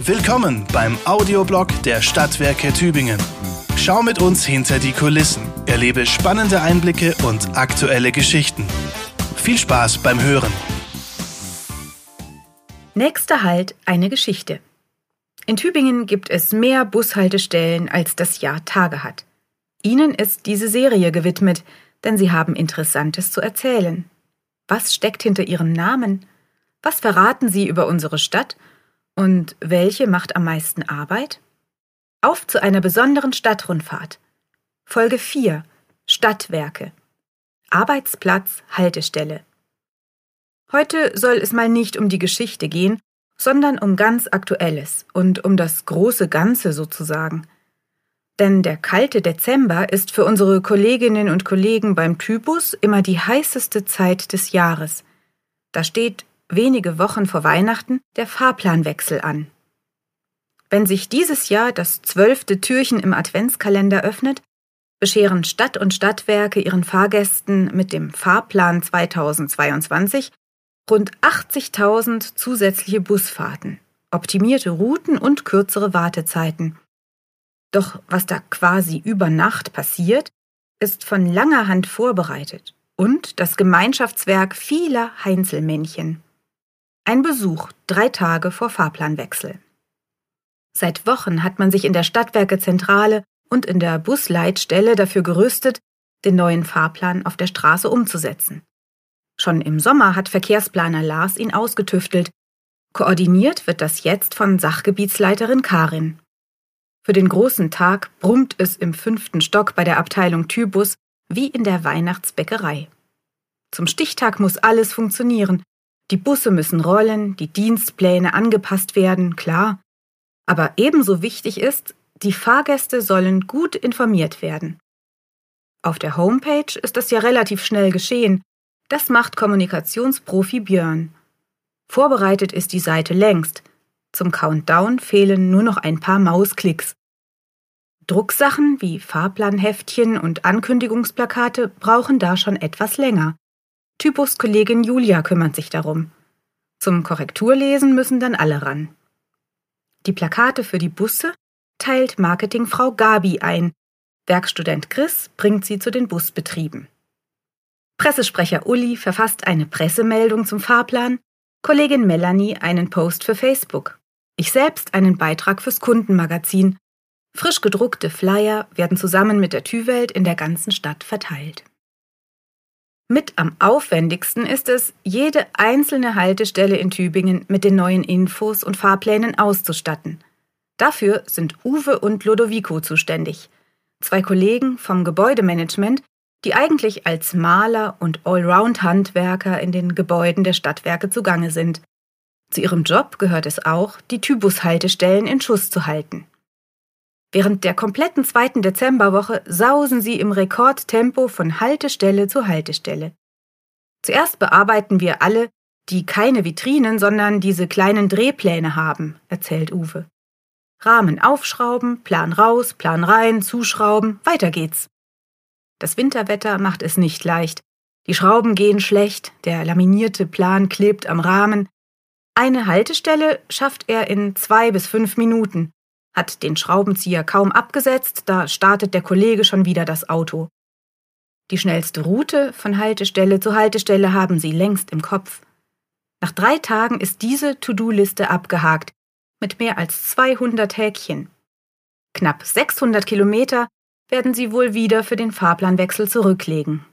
Willkommen beim Audioblog der Stadtwerke Tübingen. Schau mit uns hinter die Kulissen, erlebe spannende Einblicke und aktuelle Geschichten. Viel Spaß beim Hören. Nächster Halt eine Geschichte. In Tübingen gibt es mehr Bushaltestellen, als das Jahr Tage hat. Ihnen ist diese Serie gewidmet, denn Sie haben Interessantes zu erzählen. Was steckt hinter Ihrem Namen? Was verraten Sie über unsere Stadt? Und welche macht am meisten Arbeit? Auf zu einer besonderen Stadtrundfahrt. Folge 4 Stadtwerke. Arbeitsplatz, Haltestelle. Heute soll es mal nicht um die Geschichte gehen, sondern um ganz Aktuelles und um das große Ganze sozusagen. Denn der kalte Dezember ist für unsere Kolleginnen und Kollegen beim Typus immer die heißeste Zeit des Jahres. Da steht wenige Wochen vor Weihnachten der Fahrplanwechsel an. Wenn sich dieses Jahr das zwölfte Türchen im Adventskalender öffnet, bescheren Stadt und Stadtwerke ihren Fahrgästen mit dem Fahrplan 2022 rund 80.000 zusätzliche Busfahrten, optimierte Routen und kürzere Wartezeiten. Doch was da quasi über Nacht passiert, ist von langer Hand vorbereitet und das Gemeinschaftswerk vieler Heinzelmännchen. Ein Besuch drei Tage vor Fahrplanwechsel. Seit Wochen hat man sich in der Stadtwerkezentrale und in der Busleitstelle dafür gerüstet, den neuen Fahrplan auf der Straße umzusetzen. Schon im Sommer hat Verkehrsplaner Lars ihn ausgetüftelt. Koordiniert wird das jetzt von Sachgebietsleiterin Karin. Für den großen Tag brummt es im fünften Stock bei der Abteilung Tybus wie in der Weihnachtsbäckerei. Zum Stichtag muss alles funktionieren, die Busse müssen rollen, die Dienstpläne angepasst werden, klar. Aber ebenso wichtig ist, die Fahrgäste sollen gut informiert werden. Auf der Homepage ist das ja relativ schnell geschehen. Das macht Kommunikationsprofi Björn. Vorbereitet ist die Seite längst. Zum Countdown fehlen nur noch ein paar Mausklicks. Drucksachen wie Fahrplanheftchen und Ankündigungsplakate brauchen da schon etwas länger. Typuskollegin Julia kümmert sich darum. Zum Korrekturlesen müssen dann alle ran. Die Plakate für die Busse teilt Marketingfrau Gabi ein. Werkstudent Chris bringt sie zu den Busbetrieben. Pressesprecher Uli verfasst eine Pressemeldung zum Fahrplan, Kollegin Melanie einen Post für Facebook. Ich selbst einen Beitrag fürs Kundenmagazin. Frisch gedruckte Flyer werden zusammen mit der Tüwelt in der ganzen Stadt verteilt. Mit am aufwendigsten ist es, jede einzelne Haltestelle in Tübingen mit den neuen Infos und Fahrplänen auszustatten. Dafür sind Uwe und Lodovico zuständig. Zwei Kollegen vom Gebäudemanagement, die eigentlich als Maler und Allround-Handwerker in den Gebäuden der Stadtwerke zugange sind. Zu ihrem Job gehört es auch, die Tybus-Haltestellen in Schuss zu halten. Während der kompletten zweiten Dezemberwoche sausen sie im Rekordtempo von Haltestelle zu Haltestelle. Zuerst bearbeiten wir alle, die keine Vitrinen, sondern diese kleinen Drehpläne haben, erzählt Uwe. Rahmen aufschrauben, Plan raus, Plan rein, zuschrauben, weiter geht's. Das Winterwetter macht es nicht leicht. Die Schrauben gehen schlecht, der laminierte Plan klebt am Rahmen. Eine Haltestelle schafft er in zwei bis fünf Minuten hat den Schraubenzieher kaum abgesetzt, da startet der Kollege schon wieder das Auto. Die schnellste Route von Haltestelle zu Haltestelle haben sie längst im Kopf. Nach drei Tagen ist diese To-Do-Liste abgehakt, mit mehr als 200 Häkchen. Knapp 600 Kilometer werden sie wohl wieder für den Fahrplanwechsel zurücklegen.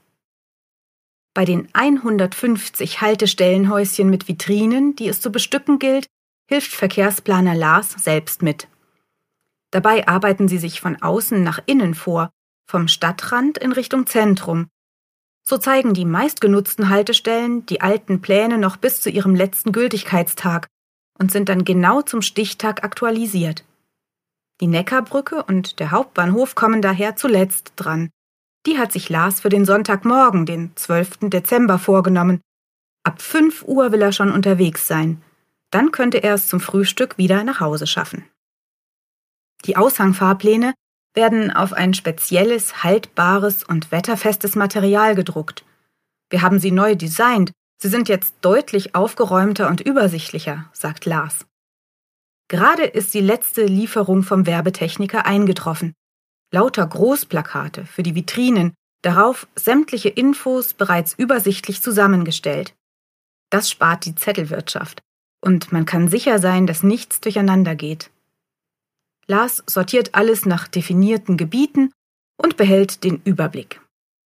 Bei den 150 Haltestellenhäuschen mit Vitrinen, die es zu bestücken gilt, hilft Verkehrsplaner Lars selbst mit. Dabei arbeiten sie sich von außen nach innen vor, vom Stadtrand in Richtung Zentrum. So zeigen die meistgenutzten Haltestellen die alten Pläne noch bis zu ihrem letzten Gültigkeitstag und sind dann genau zum Stichtag aktualisiert. Die Neckarbrücke und der Hauptbahnhof kommen daher zuletzt dran. Die hat sich Lars für den Sonntagmorgen, den 12. Dezember, vorgenommen. Ab 5 Uhr will er schon unterwegs sein. Dann könnte er es zum Frühstück wieder nach Hause schaffen. Die Aushangfahrpläne werden auf ein spezielles, haltbares und wetterfestes Material gedruckt. Wir haben sie neu designt. Sie sind jetzt deutlich aufgeräumter und übersichtlicher, sagt Lars. Gerade ist die letzte Lieferung vom Werbetechniker eingetroffen. Lauter Großplakate für die Vitrinen, darauf sämtliche Infos bereits übersichtlich zusammengestellt. Das spart die Zettelwirtschaft. Und man kann sicher sein, dass nichts durcheinander geht. Lars sortiert alles nach definierten Gebieten und behält den Überblick.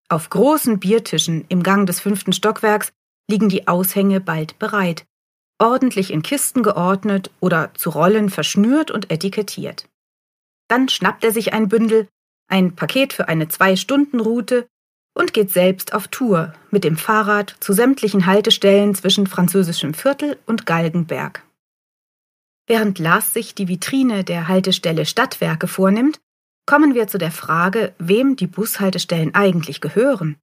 Auf großen Biertischen im Gang des fünften Stockwerks liegen die Aushänge bald bereit, ordentlich in Kisten geordnet oder zu Rollen verschnürt und etikettiert. Dann schnappt er sich ein Bündel, ein Paket für eine Zwei-Stunden-Route und geht selbst auf Tour mit dem Fahrrad zu sämtlichen Haltestellen zwischen französischem Viertel und Galgenberg. Während Lars sich die Vitrine der Haltestelle Stadtwerke vornimmt, kommen wir zu der Frage, wem die Bushaltestellen eigentlich gehören.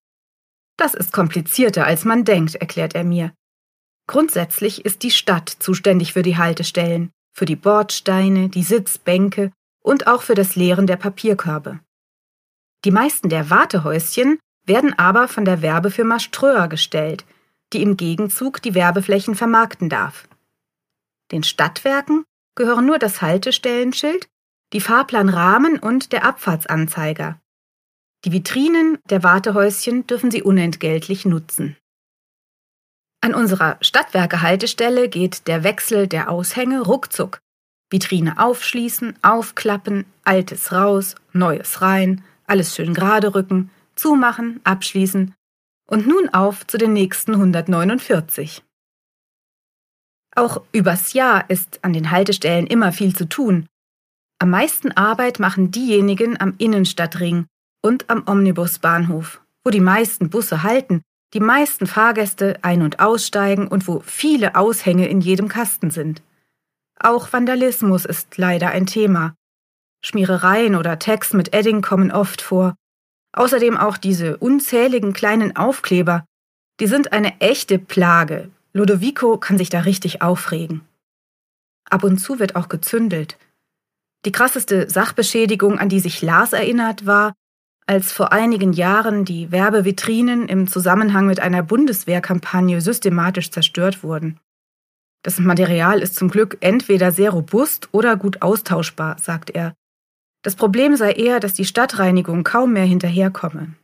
Das ist komplizierter, als man denkt, erklärt er mir. Grundsätzlich ist die Stadt zuständig für die Haltestellen, für die Bordsteine, die Sitzbänke und auch für das Leeren der Papierkörbe. Die meisten der Wartehäuschen werden aber von der Werbefirma Ströer gestellt, die im Gegenzug die Werbeflächen vermarkten darf. Den Stadtwerken gehören nur das Haltestellenschild, die Fahrplanrahmen und der Abfahrtsanzeiger. Die Vitrinen der Wartehäuschen dürfen sie unentgeltlich nutzen. An unserer Stadtwerke-Haltestelle geht der Wechsel der Aushänge ruckzuck. Vitrine aufschließen, aufklappen, altes raus, neues rein, alles schön gerade rücken, zumachen, abschließen und nun auf zu den nächsten 149. Auch übers Jahr ist an den Haltestellen immer viel zu tun. Am meisten Arbeit machen diejenigen am Innenstadtring und am Omnibusbahnhof, wo die meisten Busse halten, die meisten Fahrgäste ein- und aussteigen und wo viele Aushänge in jedem Kasten sind. Auch Vandalismus ist leider ein Thema. Schmierereien oder Tags mit Edding kommen oft vor Außerdem auch diese unzähligen kleinen Aufkleber. Die sind eine echte Plage. Ludovico kann sich da richtig aufregen. Ab und zu wird auch gezündelt. Die krasseste Sachbeschädigung, an die sich Lars erinnert, war, als vor einigen Jahren die Werbevitrinen im Zusammenhang mit einer Bundeswehrkampagne systematisch zerstört wurden. Das Material ist zum Glück entweder sehr robust oder gut austauschbar, sagt er. Das Problem sei eher, dass die Stadtreinigung kaum mehr hinterherkomme.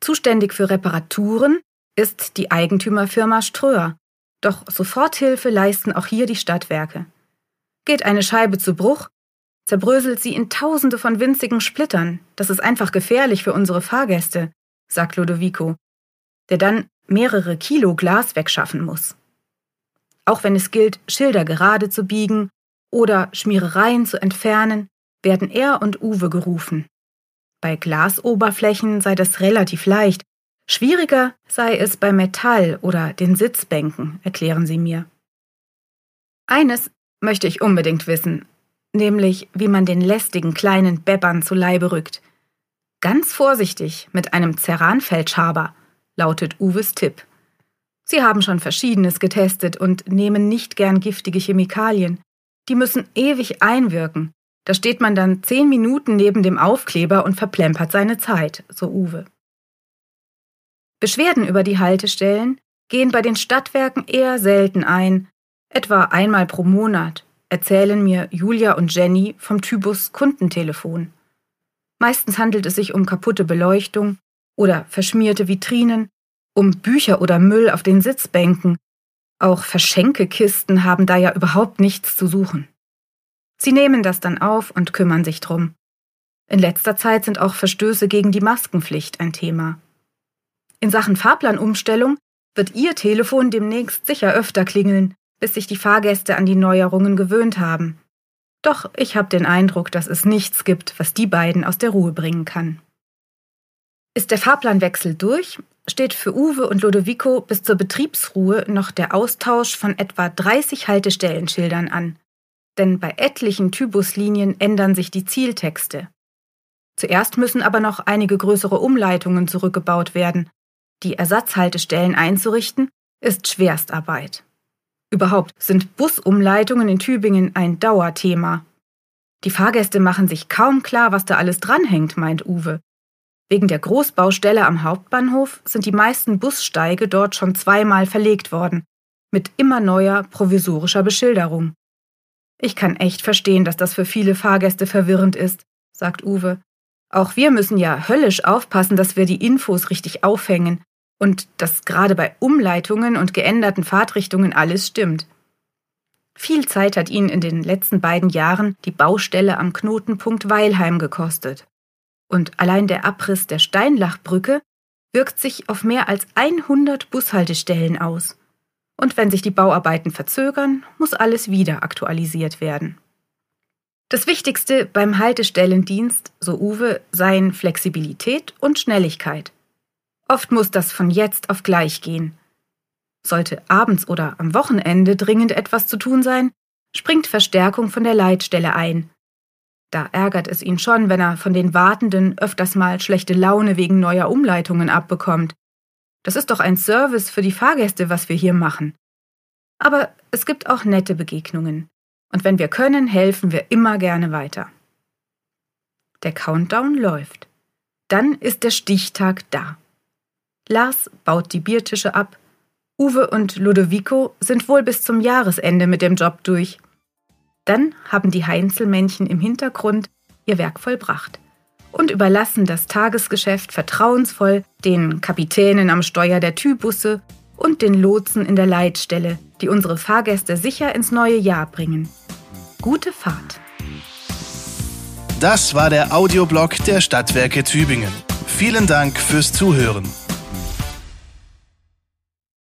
Zuständig für Reparaturen ist die Eigentümerfirma Ströer, doch Soforthilfe leisten auch hier die Stadtwerke. Geht eine Scheibe zu Bruch, zerbröselt sie in tausende von winzigen Splittern. Das ist einfach gefährlich für unsere Fahrgäste, sagt Lodovico, der dann mehrere Kilo Glas wegschaffen muss. Auch wenn es gilt, Schilder gerade zu biegen oder Schmierereien zu entfernen, werden er und Uwe gerufen. Bei Glasoberflächen sei das relativ leicht, schwieriger sei es bei Metall oder den Sitzbänken, erklären sie mir. Eines möchte ich unbedingt wissen, nämlich wie man den lästigen kleinen Bebbern zu Leibe rückt. Ganz vorsichtig mit einem Ceranfeldschaber, lautet Uwes Tipp. Sie haben schon Verschiedenes getestet und nehmen nicht gern giftige Chemikalien. Die müssen ewig einwirken. Da steht man dann zehn Minuten neben dem Aufkleber und verplempert seine Zeit, so Uwe. Beschwerden über die Haltestellen gehen bei den Stadtwerken eher selten ein, etwa einmal pro Monat, erzählen mir Julia und Jenny vom Tybus Kundentelefon. Meistens handelt es sich um kaputte Beleuchtung oder verschmierte Vitrinen, um Bücher oder Müll auf den Sitzbänken auch Verschenkekisten haben da ja überhaupt nichts zu suchen. Sie nehmen das dann auf und kümmern sich drum. In letzter Zeit sind auch Verstöße gegen die Maskenpflicht ein Thema. In Sachen Fahrplanumstellung wird Ihr Telefon demnächst sicher öfter klingeln, bis sich die Fahrgäste an die Neuerungen gewöhnt haben. Doch ich habe den Eindruck, dass es nichts gibt, was die beiden aus der Ruhe bringen kann. Ist der Fahrplanwechsel durch, steht für Uwe und Lodovico bis zur Betriebsruhe noch der Austausch von etwa 30 Haltestellenschildern an. Denn bei etlichen Tybuslinien ändern sich die Zieltexte. Zuerst müssen aber noch einige größere Umleitungen zurückgebaut werden. Die Ersatzhaltestellen einzurichten, ist Schwerstarbeit. Überhaupt sind Busumleitungen in Tübingen ein Dauerthema. Die Fahrgäste machen sich kaum klar, was da alles dranhängt, meint Uwe. Wegen der Großbaustelle am Hauptbahnhof sind die meisten Bussteige dort schon zweimal verlegt worden, mit immer neuer provisorischer Beschilderung. Ich kann echt verstehen, dass das für viele Fahrgäste verwirrend ist, sagt Uwe. Auch wir müssen ja höllisch aufpassen, dass wir die Infos richtig aufhängen und dass gerade bei Umleitungen und geänderten Fahrtrichtungen alles stimmt. Viel Zeit hat ihn in den letzten beiden Jahren die Baustelle am Knotenpunkt Weilheim gekostet. Und allein der Abriss der Steinlachbrücke wirkt sich auf mehr als 100 Bushaltestellen aus. Und wenn sich die Bauarbeiten verzögern, muss alles wieder aktualisiert werden. Das Wichtigste beim Haltestellendienst, so Uwe, seien Flexibilität und Schnelligkeit. Oft muss das von jetzt auf gleich gehen. Sollte abends oder am Wochenende dringend etwas zu tun sein, springt Verstärkung von der Leitstelle ein. Da ärgert es ihn schon, wenn er von den Wartenden öfters mal schlechte Laune wegen neuer Umleitungen abbekommt. Das ist doch ein Service für die Fahrgäste, was wir hier machen. Aber es gibt auch nette Begegnungen. Und wenn wir können, helfen wir immer gerne weiter. Der Countdown läuft. Dann ist der Stichtag da. Lars baut die Biertische ab. Uwe und Ludovico sind wohl bis zum Jahresende mit dem Job durch. Dann haben die Heinzelmännchen im Hintergrund ihr Werk vollbracht und überlassen das Tagesgeschäft vertrauensvoll den Kapitänen am Steuer der Tybusse und den Lotsen in der Leitstelle, die unsere Fahrgäste sicher ins neue Jahr bringen. Gute Fahrt. Das war der Audioblog der Stadtwerke Tübingen. Vielen Dank fürs Zuhören.